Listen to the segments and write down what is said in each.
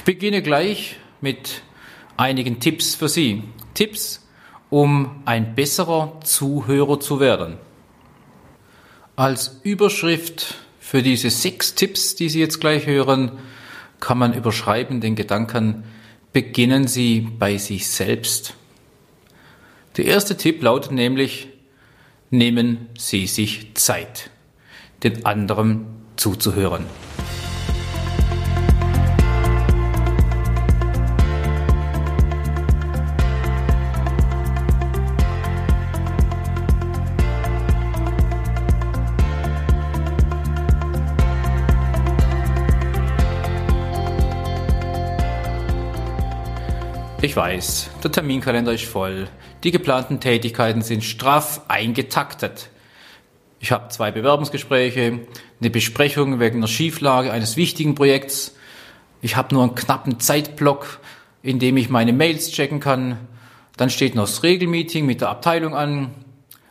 Ich beginne gleich mit einigen Tipps für Sie. Tipps, um ein besserer Zuhörer zu werden. Als Überschrift für diese sechs Tipps, die Sie jetzt gleich hören, kann man überschreiben den Gedanken, beginnen Sie bei sich selbst. Der erste Tipp lautet nämlich, nehmen Sie sich Zeit, den anderen zuzuhören. Ich weiß, der Terminkalender ist voll. Die geplanten Tätigkeiten sind straff eingetaktet. Ich habe zwei Bewerbungsgespräche, eine Besprechung wegen einer Schieflage eines wichtigen Projekts. Ich habe nur einen knappen Zeitblock, in dem ich meine Mails checken kann. Dann steht noch das Regelmeeting mit der Abteilung an.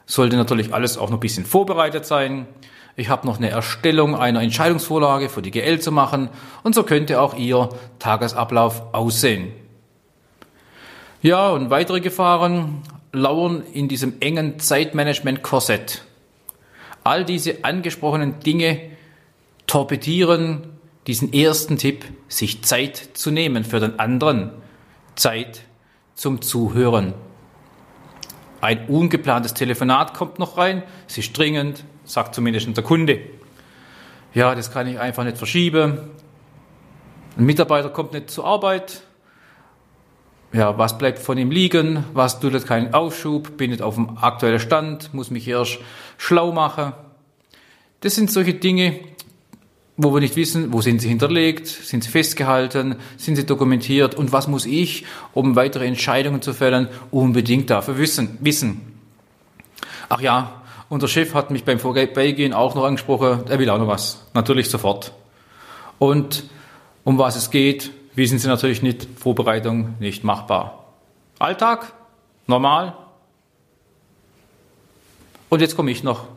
Sollte natürlich alles auch noch ein bisschen vorbereitet sein. Ich habe noch eine Erstellung einer Entscheidungsvorlage für die GL zu machen und so könnte auch Ihr Tagesablauf aussehen. Ja, und weitere Gefahren lauern in diesem engen Zeitmanagement-Korsett. All diese angesprochenen Dinge torpedieren diesen ersten Tipp, sich Zeit zu nehmen für den anderen, Zeit zum Zuhören. Ein ungeplantes Telefonat kommt noch rein, es ist dringend, sagt zumindest der Kunde. Ja, das kann ich einfach nicht verschieben. Ein Mitarbeiter kommt nicht zur Arbeit, ja, was bleibt von ihm liegen, was tut keinen Aufschub, bin nicht auf dem aktuellen Stand, muss mich erst schlau machen. Das sind solche Dinge, wo wir nicht wissen, wo sind sie hinterlegt, sind sie festgehalten, sind sie dokumentiert und was muss ich, um weitere Entscheidungen zu fällen, unbedingt dafür wissen. wissen. Ach ja, unser Chef hat mich beim Vorbeigehen auch noch angesprochen, er will auch noch was. Natürlich sofort. Und um was es geht, wissen Sie natürlich nicht, Vorbereitung nicht machbar. Alltag, normal. Und jetzt komme ich noch.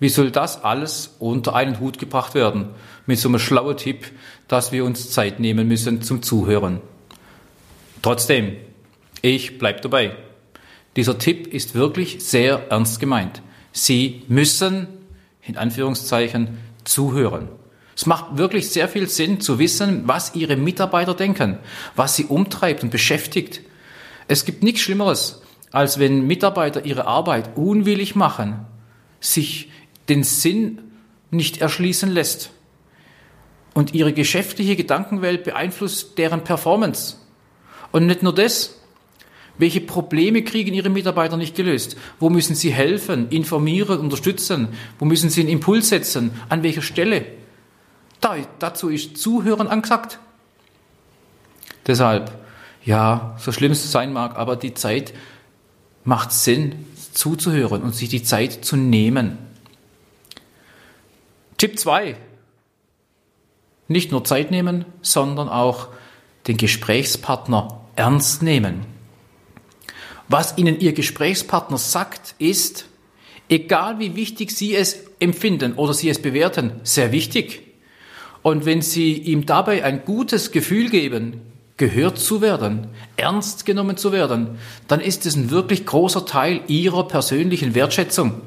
Wie soll das alles unter einen Hut gebracht werden? Mit so einem schlauen Tipp, dass wir uns Zeit nehmen müssen zum Zuhören. Trotzdem, ich bleibe dabei. Dieser Tipp ist wirklich sehr ernst gemeint. Sie müssen, in Anführungszeichen, zuhören. Es macht wirklich sehr viel Sinn zu wissen, was Ihre Mitarbeiter denken, was sie umtreibt und beschäftigt. Es gibt nichts Schlimmeres, als wenn Mitarbeiter ihre Arbeit unwillig machen, sich den Sinn nicht erschließen lässt und ihre geschäftliche Gedankenwelt beeinflusst deren Performance. Und nicht nur das, welche Probleme kriegen Ihre Mitarbeiter nicht gelöst? Wo müssen Sie helfen, informieren, unterstützen? Wo müssen Sie einen Impuls setzen? An welcher Stelle? Da, dazu ist Zuhören angesagt. Deshalb, ja, so schlimm es sein mag, aber die Zeit macht Sinn, zuzuhören und sich die Zeit zu nehmen. Tipp 2. Nicht nur Zeit nehmen, sondern auch den Gesprächspartner ernst nehmen. Was Ihnen Ihr Gesprächspartner sagt, ist, egal wie wichtig Sie es empfinden oder Sie es bewerten, sehr wichtig. Und wenn Sie ihm dabei ein gutes Gefühl geben, gehört zu werden, ernst genommen zu werden, dann ist es ein wirklich großer Teil Ihrer persönlichen Wertschätzung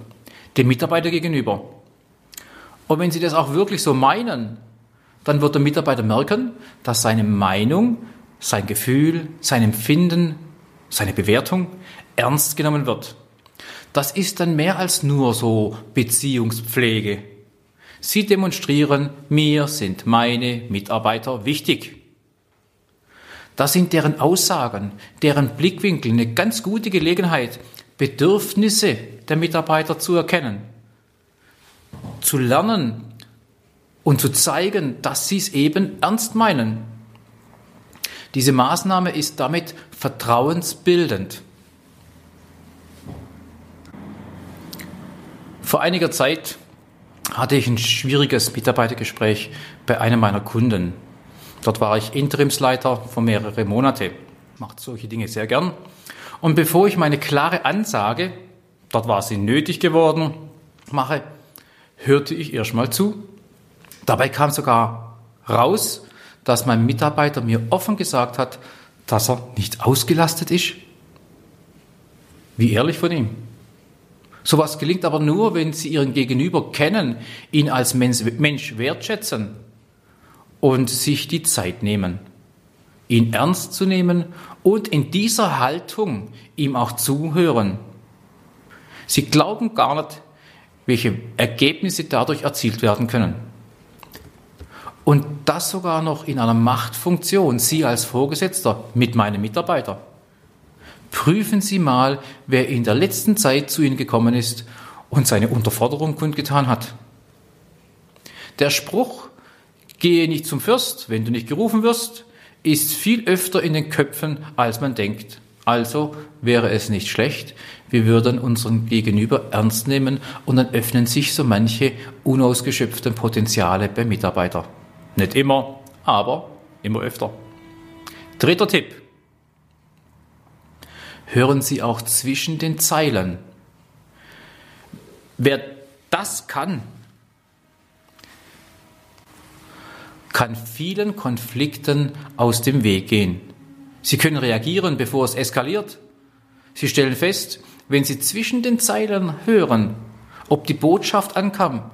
dem Mitarbeiter gegenüber. Und wenn Sie das auch wirklich so meinen, dann wird der Mitarbeiter merken, dass seine Meinung, sein Gefühl, sein Empfinden, seine Bewertung ernst genommen wird. Das ist dann mehr als nur so Beziehungspflege. Sie demonstrieren, mir sind meine Mitarbeiter wichtig. Das sind deren Aussagen, deren Blickwinkel eine ganz gute Gelegenheit, Bedürfnisse der Mitarbeiter zu erkennen, zu lernen und zu zeigen, dass sie es eben ernst meinen. Diese Maßnahme ist damit vertrauensbildend. Vor einiger Zeit hatte ich ein schwieriges Mitarbeitergespräch bei einem meiner Kunden. Dort war ich Interimsleiter für mehrere Monate. Macht solche Dinge sehr gern. Und bevor ich meine klare Ansage, dort war sie nötig geworden, mache, hörte ich erstmal zu. Dabei kam sogar raus, dass mein Mitarbeiter mir offen gesagt hat, dass er nicht ausgelastet ist? Wie ehrlich von ihm. Sowas gelingt aber nur, wenn Sie Ihren Gegenüber kennen, ihn als Mensch wertschätzen und sich die Zeit nehmen, ihn ernst zu nehmen und in dieser Haltung ihm auch zuhören. Sie glauben gar nicht, welche Ergebnisse dadurch erzielt werden können. Und das sogar noch in einer Machtfunktion, Sie als Vorgesetzter mit meinem Mitarbeiter. Prüfen Sie mal, wer in der letzten Zeit zu Ihnen gekommen ist und seine Unterforderung kundgetan hat. Der Spruch, gehe nicht zum Fürst, wenn du nicht gerufen wirst, ist viel öfter in den Köpfen, als man denkt. Also wäre es nicht schlecht, wir würden unseren Gegenüber ernst nehmen und dann öffnen sich so manche unausgeschöpften Potenziale beim Mitarbeiter. Nicht immer, aber immer öfter. Dritter Tipp. Hören Sie auch zwischen den Zeilen. Wer das kann, kann vielen Konflikten aus dem Weg gehen. Sie können reagieren, bevor es eskaliert. Sie stellen fest, wenn Sie zwischen den Zeilen hören, ob die Botschaft ankam.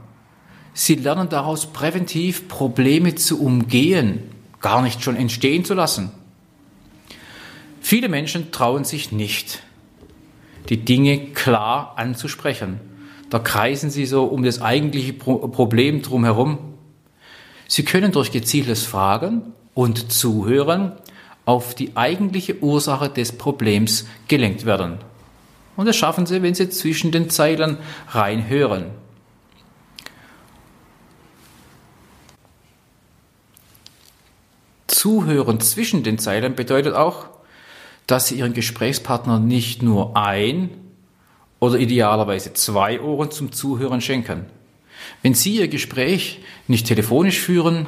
Sie lernen daraus präventiv Probleme zu umgehen, gar nicht schon entstehen zu lassen. Viele Menschen trauen sich nicht, die Dinge klar anzusprechen. Da kreisen sie so um das eigentliche Problem drumherum Sie können durch gezieltes Fragen und Zuhören auf die eigentliche Ursache des Problems gelenkt werden. Und das schaffen Sie, wenn Sie zwischen den Zeilen reinhören. Zuhören zwischen den Zeilen bedeutet auch, dass Sie Ihren Gesprächspartner nicht nur ein oder idealerweise zwei Ohren zum Zuhören schenken. Wenn Sie Ihr Gespräch nicht telefonisch führen,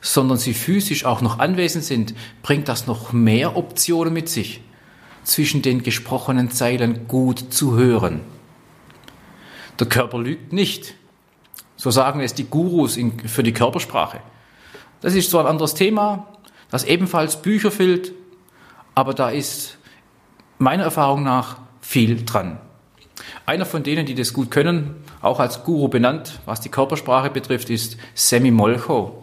sondern Sie physisch auch noch anwesend sind, bringt das noch mehr Optionen mit sich, zwischen den gesprochenen Zeilen gut zu hören. Der Körper lügt nicht. So sagen es die Gurus für die Körpersprache. Das ist zwar ein anderes Thema, das ebenfalls Bücher füllt, aber da ist meiner Erfahrung nach viel dran. Einer von denen, die das gut können, auch als Guru benannt, was die Körpersprache betrifft, ist Semi Molcho.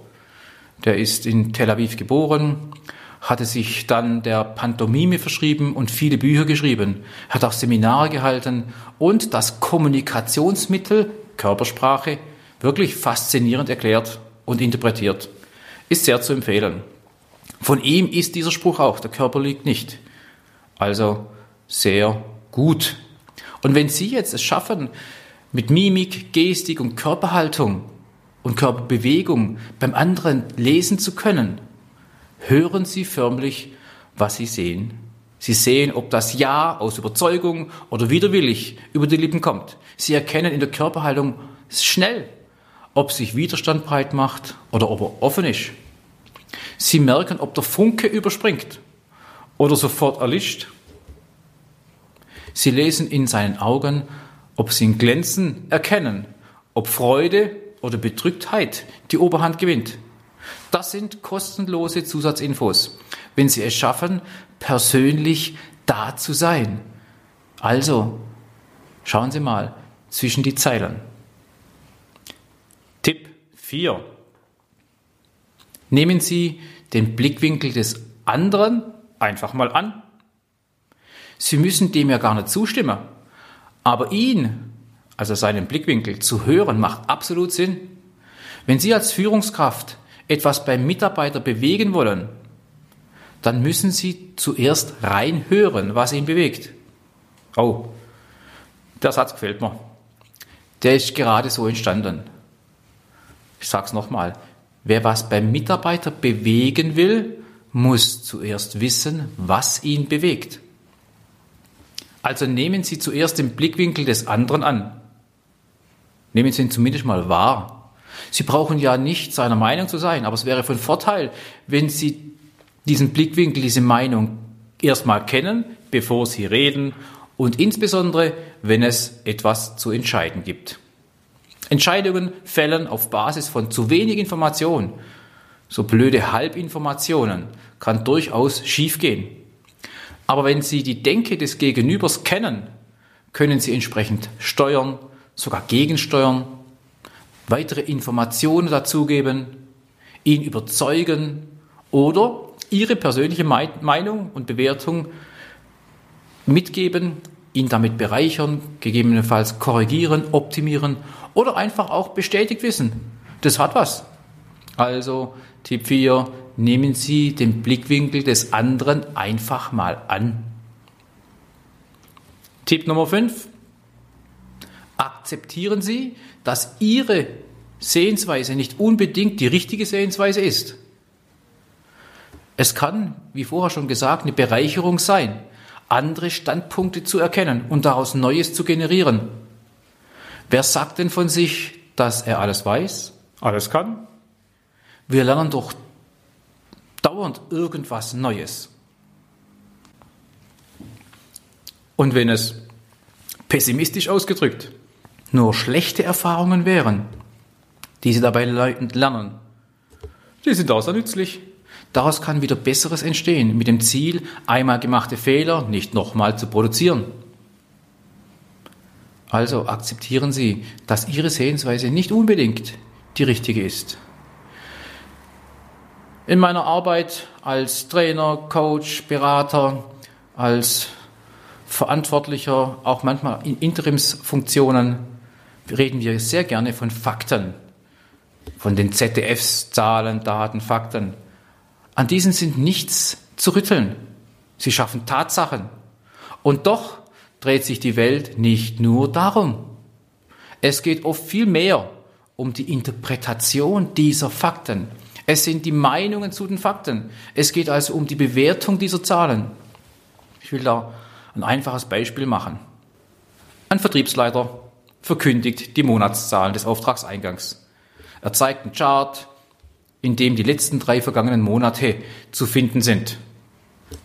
Der ist in Tel Aviv geboren, hatte sich dann der Pantomime verschrieben und viele Bücher geschrieben, hat auch Seminare gehalten und das Kommunikationsmittel Körpersprache wirklich faszinierend erklärt und interpretiert. Ist sehr zu empfehlen. Von ihm ist dieser Spruch auch, der Körper liegt nicht. Also sehr gut. Und wenn Sie jetzt es schaffen, mit Mimik, Gestik und Körperhaltung und Körperbewegung beim anderen lesen zu können, hören Sie förmlich, was Sie sehen. Sie sehen, ob das Ja aus Überzeugung oder widerwillig über die Lippen kommt. Sie erkennen in der Körperhaltung schnell, ob sich Widerstand breit macht oder ob er offen ist. Sie merken, ob der Funke überspringt oder sofort erlischt. Sie lesen in seinen Augen, ob sie ihn glänzen, erkennen, ob Freude oder Bedrücktheit die Oberhand gewinnt. Das sind kostenlose Zusatzinfos, wenn Sie es schaffen, persönlich da zu sein. Also, schauen Sie mal zwischen die Zeilen. Tipp 4. Nehmen Sie den Blickwinkel des anderen einfach mal an. Sie müssen dem ja gar nicht zustimmen. Aber ihn, also seinen Blickwinkel, zu hören, macht absolut Sinn. Wenn Sie als Führungskraft etwas beim Mitarbeiter bewegen wollen, dann müssen Sie zuerst reinhören, was ihn bewegt. Oh, der Satz gefällt mir. Der ist gerade so entstanden. Ich sage es nochmal. Wer was beim Mitarbeiter bewegen will, muss zuerst wissen, was ihn bewegt. Also nehmen Sie zuerst den Blickwinkel des anderen an. Nehmen Sie ihn zumindest mal wahr. Sie brauchen ja nicht seiner Meinung zu sein, aber es wäre von Vorteil, wenn Sie diesen Blickwinkel, diese Meinung erstmal kennen, bevor Sie reden und insbesondere, wenn es etwas zu entscheiden gibt. Entscheidungen fällen auf Basis von zu wenig Information. so blöde Halbinformationen, kann durchaus schiefgehen. Aber wenn Sie die Denke des Gegenübers kennen, können Sie entsprechend steuern, sogar gegensteuern, weitere Informationen dazugeben, ihn überzeugen oder Ihre persönliche Meinung und Bewertung mitgeben, ihn damit bereichern, gegebenenfalls korrigieren, optimieren oder einfach auch bestätigt wissen. Das hat was. Also Tipp 4, nehmen Sie den Blickwinkel des anderen einfach mal an. Tipp Nummer 5, akzeptieren Sie, dass Ihre Sehensweise nicht unbedingt die richtige Sehensweise ist. Es kann, wie vorher schon gesagt, eine Bereicherung sein, andere Standpunkte zu erkennen und daraus Neues zu generieren. Wer sagt denn von sich, dass er alles weiß, alles kann? Wir lernen doch dauernd irgendwas Neues. Und wenn es pessimistisch ausgedrückt nur schlechte Erfahrungen wären, die Sie dabei lernen, die sind außer nützlich. Daraus kann wieder Besseres entstehen, mit dem Ziel, einmal gemachte Fehler nicht nochmal zu produzieren. Also akzeptieren Sie, dass Ihre Sehensweise nicht unbedingt die richtige ist. In meiner Arbeit als Trainer, Coach, Berater, als Verantwortlicher, auch manchmal in Interimsfunktionen, reden wir sehr gerne von Fakten, von den ZDFs, Zahlen, Daten, Fakten. An diesen sind nichts zu rütteln. Sie schaffen Tatsachen. Und doch dreht sich die Welt nicht nur darum. Es geht oft viel mehr um die Interpretation dieser Fakten. Es sind die Meinungen zu den Fakten. Es geht also um die Bewertung dieser Zahlen. Ich will da ein einfaches Beispiel machen. Ein Vertriebsleiter verkündigt die Monatszahlen des Auftragseingangs. Er zeigt einen Chart, in dem die letzten drei vergangenen Monate zu finden sind.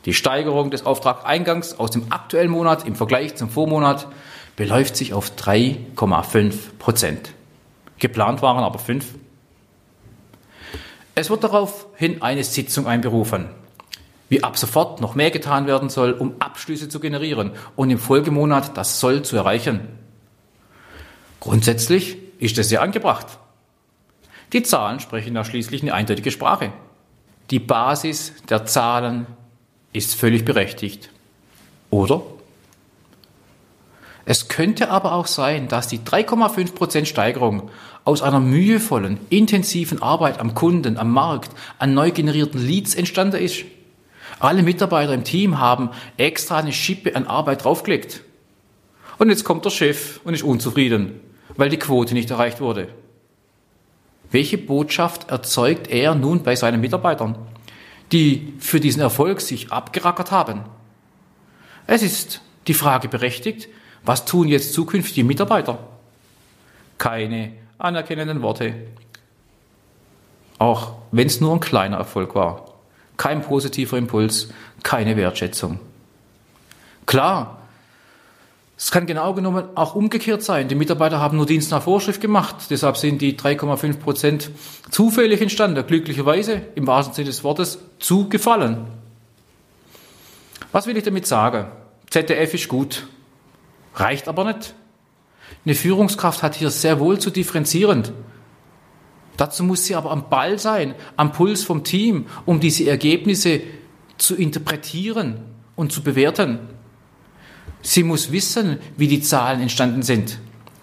Die Steigerung des Auftrageingangs aus dem aktuellen Monat im Vergleich zum Vormonat beläuft sich auf 3,5 Prozent. Geplant waren aber fünf. Es wird daraufhin eine Sitzung einberufen, wie ab sofort noch mehr getan werden soll, um Abschlüsse zu generieren und im Folgemonat das Soll zu erreichen. Grundsätzlich ist es ja angebracht. Die Zahlen sprechen da schließlich eine eindeutige Sprache. Die Basis der Zahlen ist völlig berechtigt. Oder? Es könnte aber auch sein, dass die 3,5% Steigerung aus einer mühevollen, intensiven Arbeit am Kunden, am Markt, an neu generierten Leads entstanden ist. Alle Mitarbeiter im Team haben extra eine Schippe an Arbeit draufgelegt. Und jetzt kommt der Chef und ist unzufrieden, weil die Quote nicht erreicht wurde. Welche Botschaft erzeugt er nun bei seinen Mitarbeitern, die für diesen Erfolg sich abgerackert haben? Es ist die Frage berechtigt, was tun jetzt zukünftige Mitarbeiter? Keine anerkennenden Worte. Auch wenn es nur ein kleiner Erfolg war. Kein positiver Impuls, keine Wertschätzung. Klar, es kann genau genommen auch umgekehrt sein. Die Mitarbeiter haben nur Dienst nach Vorschrift gemacht. Deshalb sind die 3,5 Prozent zufällig entstanden, glücklicherweise im wahrsten Sinne des Wortes zugefallen. Was will ich damit sagen? ZDF ist gut, reicht aber nicht. Eine Führungskraft hat hier sehr wohl zu differenzieren. Dazu muss sie aber am Ball sein, am Puls vom Team, um diese Ergebnisse zu interpretieren und zu bewerten. Sie muss wissen, wie die Zahlen entstanden sind.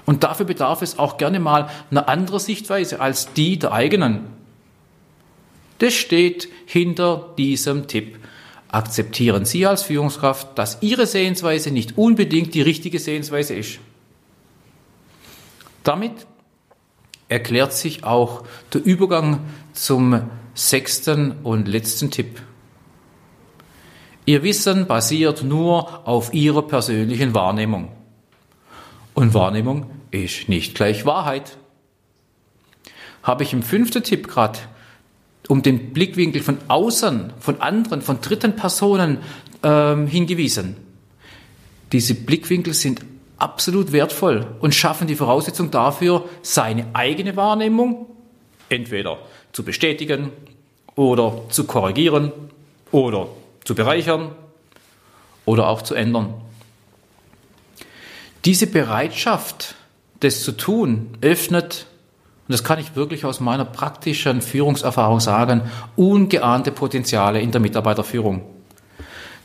Und dafür bedarf es auch gerne mal einer anderen Sichtweise als die der eigenen. Das steht hinter diesem Tipp. Akzeptieren Sie als Führungskraft, dass Ihre Sehensweise nicht unbedingt die richtige Sehensweise ist. Damit erklärt sich auch der Übergang zum sechsten und letzten Tipp. Ihr Wissen basiert nur auf Ihrer persönlichen Wahrnehmung. Und Wahrnehmung ist nicht gleich Wahrheit. Habe ich im fünften Tipp gerade um den Blickwinkel von außen, von anderen, von dritten Personen ähm, hingewiesen. Diese Blickwinkel sind absolut wertvoll und schaffen die Voraussetzung dafür, seine eigene Wahrnehmung entweder zu bestätigen, oder zu korrigieren oder zu bereichern oder auch zu ändern. Diese Bereitschaft, das zu tun, öffnet, und das kann ich wirklich aus meiner praktischen Führungserfahrung sagen, ungeahnte Potenziale in der Mitarbeiterführung.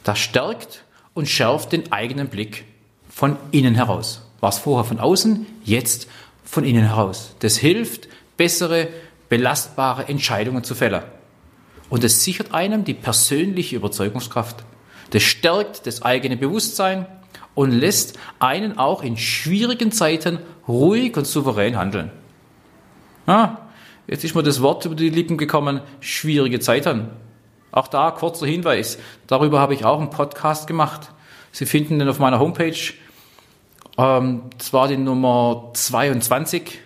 Das stärkt und schärft den eigenen Blick von innen heraus. War es vorher von außen, jetzt von innen heraus. Das hilft, bessere, belastbare Entscheidungen zu fällen. Und es sichert einem die persönliche Überzeugungskraft. Das stärkt das eigene Bewusstsein und lässt einen auch in schwierigen Zeiten ruhig und souverän handeln. Ah, jetzt ist mir das Wort über die Lippen gekommen, schwierige Zeiten. Auch da kurzer Hinweis. Darüber habe ich auch einen Podcast gemacht. Sie finden den auf meiner Homepage. Ähm, das war die Nummer 22.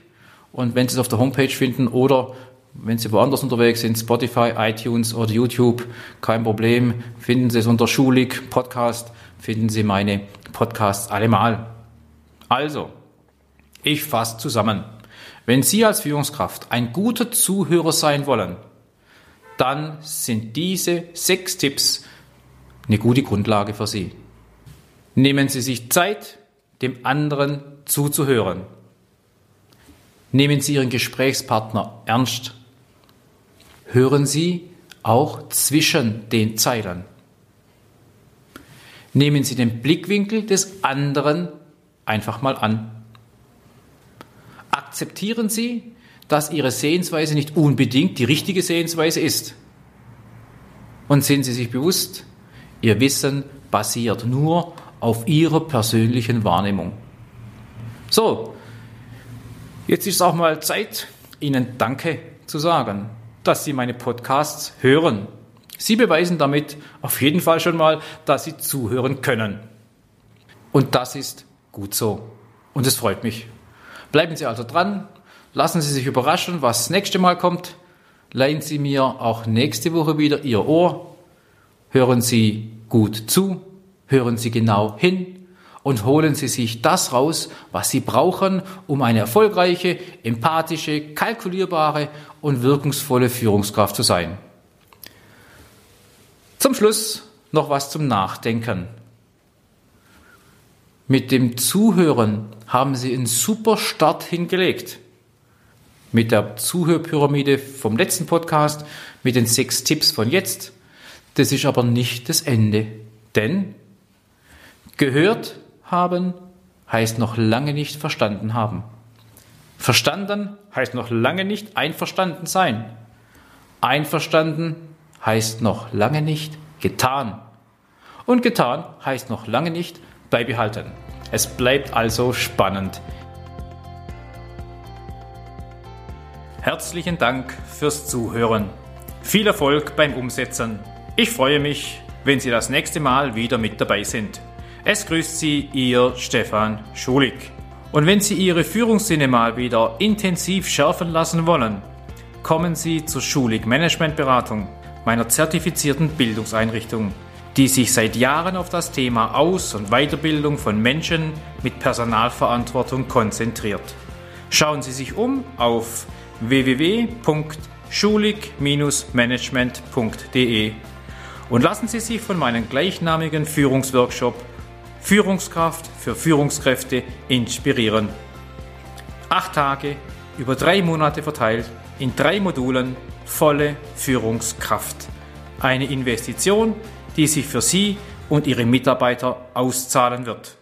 Und wenn Sie es auf der Homepage finden oder wenn Sie woanders unterwegs sind, Spotify, iTunes oder YouTube, kein Problem. Finden Sie es unter Schulig Podcast, finden Sie meine Podcasts allemal. Also, ich fasse zusammen. Wenn Sie als Führungskraft ein guter Zuhörer sein wollen, dann sind diese sechs Tipps eine gute Grundlage für Sie. Nehmen Sie sich Zeit, dem anderen zuzuhören. Nehmen Sie Ihren Gesprächspartner ernst. Hören Sie auch zwischen den Zeilen. Nehmen Sie den Blickwinkel des anderen einfach mal an. Akzeptieren Sie, dass Ihre Sehensweise nicht unbedingt die richtige Sehensweise ist. Und sind Sie sich bewusst, Ihr Wissen basiert nur auf Ihrer persönlichen Wahrnehmung. So, jetzt ist auch mal Zeit, Ihnen Danke zu sagen, dass Sie meine Podcasts hören. Sie beweisen damit auf jeden Fall schon mal, dass Sie zuhören können. Und das ist gut so. Und es freut mich. Bleiben Sie also dran, lassen Sie sich überraschen, was das nächste Mal kommt. Leihen Sie mir auch nächste Woche wieder Ihr Ohr. Hören Sie gut zu, hören Sie genau hin und holen Sie sich das raus, was Sie brauchen, um eine erfolgreiche, empathische, kalkulierbare und wirkungsvolle Führungskraft zu sein. Zum Schluss noch was zum Nachdenken. Mit dem Zuhören haben Sie einen super Start hingelegt. Mit der Zuhörpyramide vom letzten Podcast, mit den sechs Tipps von jetzt. Das ist aber nicht das Ende. Denn gehört haben heißt noch lange nicht verstanden haben. Verstanden heißt noch lange nicht einverstanden sein. Einverstanden heißt noch lange nicht getan. Und getan heißt noch lange nicht beibehalten. Es bleibt also spannend. Herzlichen Dank fürs Zuhören. Viel Erfolg beim Umsetzen. Ich freue mich, wenn Sie das nächste Mal wieder mit dabei sind. Es grüßt Sie Ihr Stefan Schulig. Und wenn Sie Ihre Führungssinne mal wieder intensiv schärfen lassen wollen, kommen Sie zur Schulig Managementberatung, meiner zertifizierten Bildungseinrichtung die sich seit Jahren auf das Thema Aus- und Weiterbildung von Menschen mit Personalverantwortung konzentriert. Schauen Sie sich um auf www.schulig-management.de und lassen Sie sich von meinem gleichnamigen Führungsworkshop Führungskraft für Führungskräfte inspirieren. Acht Tage über drei Monate verteilt in drei Modulen volle Führungskraft. Eine Investition, die sich für Sie und Ihre Mitarbeiter auszahlen wird.